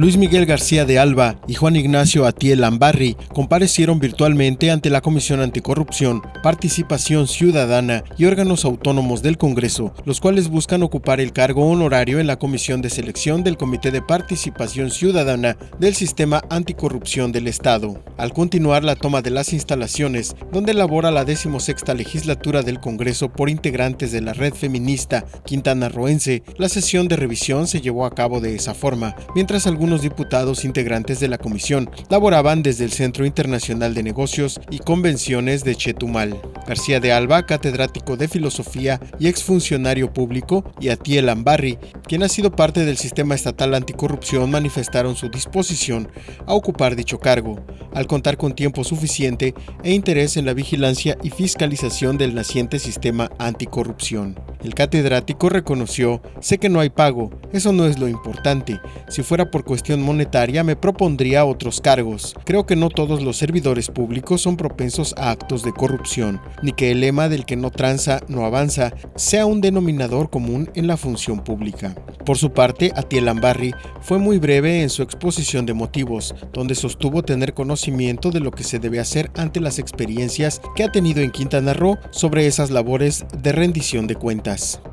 Luis Miguel García de Alba y Juan Ignacio Atiel Ambarri comparecieron virtualmente ante la Comisión Anticorrupción, Participación Ciudadana y órganos autónomos del Congreso, los cuales buscan ocupar el cargo honorario en la Comisión de Selección del Comité de Participación Ciudadana del Sistema Anticorrupción del Estado. Al continuar la toma de las instalaciones, donde labora la decimosexta legislatura del Congreso por integrantes de la red feminista Quintana Roense, la sesión de revisión se llevó a cabo de esa forma, mientras algunos diputados integrantes de la comisión laboraban desde el Centro Internacional de Negocios y Convenciones de Chetumal. García de Alba, catedrático de Filosofía y exfuncionario público, y Atiel Ambarri, quien ha sido parte del sistema estatal anticorrupción, manifestaron su disposición a ocupar dicho cargo, al contar con tiempo suficiente e interés en la vigilancia y fiscalización del naciente sistema anticorrupción. El catedrático reconoció, sé que no hay pago, eso no es lo importante, si fuera por cuestión monetaria me propondría otros cargos. Creo que no todos los servidores públicos son propensos a actos de corrupción, ni que el lema del que no tranza no avanza sea un denominador común en la función pública. Por su parte, Atiel Ambarri fue muy breve en su exposición de motivos, donde sostuvo tener conocimiento de lo que se debe hacer ante las experiencias que ha tenido en Quintana Roo sobre esas labores de rendición de cuentas. us.